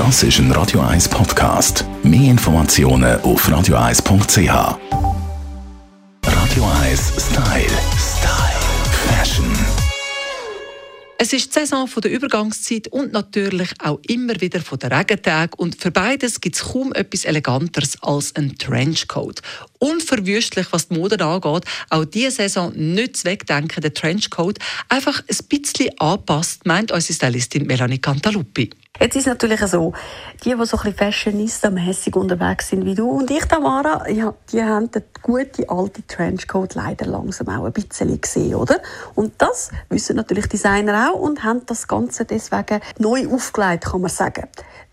Das ist ein Radio 1 Podcast. Mehr Informationen auf radio1.ch. Radio 1 Style. Style. Fashion. Es ist die Saison der Übergangszeit und natürlich auch immer wieder von der Regentag. Und für beides gibt es kaum etwas Eleganteres als ein Trenchcoat. Unverwüstlich, was die Mode angeht, auch diese Saison nicht zu wegdenken, der Trenchcoat einfach ein bisschen anpasst, meint unsere Stylistin Melanie Cantaluppi. Jetzt ist es natürlich so, die, die so ein bisschen fashionista-mässig unterwegs sind wie du und ich, Tamara, ja, die haben den guten alten Trenchcoat leider langsam auch ein bisschen gesehen, oder? Und das wissen natürlich Designer auch und haben das Ganze deswegen neu aufgelegt, kann man sagen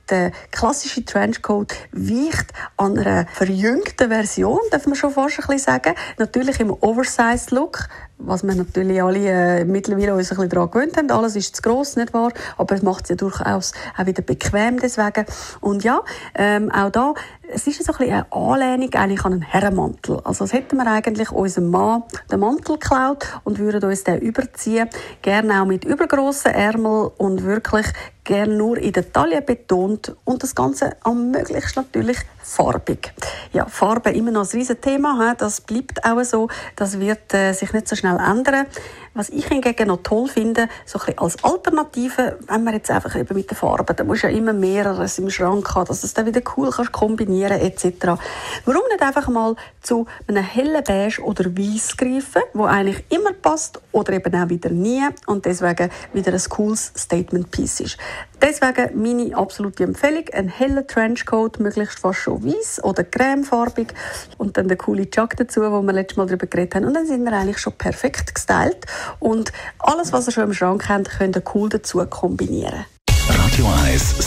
der klassische Trenchcoat weicht an einer verjüngten Version, darf man schon fast ein bisschen sagen. Natürlich im Oversized-Look, was wir natürlich alle äh, mittlerweile uns ein bisschen daran gewöhnt haben. Alles ist zu gross, nicht wahr? Aber es macht es ja durchaus auch wieder bequem deswegen. Und ja, ähm, auch da, es ist so ein eine Anlehnung eigentlich an einen Herrenmantel. Also als hätten wir eigentlich unserem Mann den Mantel geklaut und würden uns den überziehen. Gerne auch mit übergroßen Ärmel und wirklich gerne nur in der Taille betont und das Ganze am möglichst natürlich farbig. Ja, Farbe immer noch ein riesen Thema, das bleibt auch so, das wird äh, sich nicht so schnell ändern. Was ich hingegen noch toll finde, so ein als Alternative, wenn man jetzt einfach eben mit den Farben, da muss ja immer mehreres im Schrank haben, dass es dann wieder cool kannst kombinieren etc. Warum nicht einfach mal zu einem hellen Beige oder Weiß greifen, wo eigentlich immer passt oder eben auch wieder nie und deswegen wieder ein cooles Statement Piece ist. Deswegen meine absolute Empfehlung, ein heller Trenchcoat, möglichst fast schon weiß oder cremefarbig und dann der coole Jack dazu, wo wir letztes Mal darüber geredet haben und dann sind wir eigentlich schon perfekt gestylt und alles, was ihr schon im Schrank habt, könnt ihr cool dazu kombinieren. Radio 1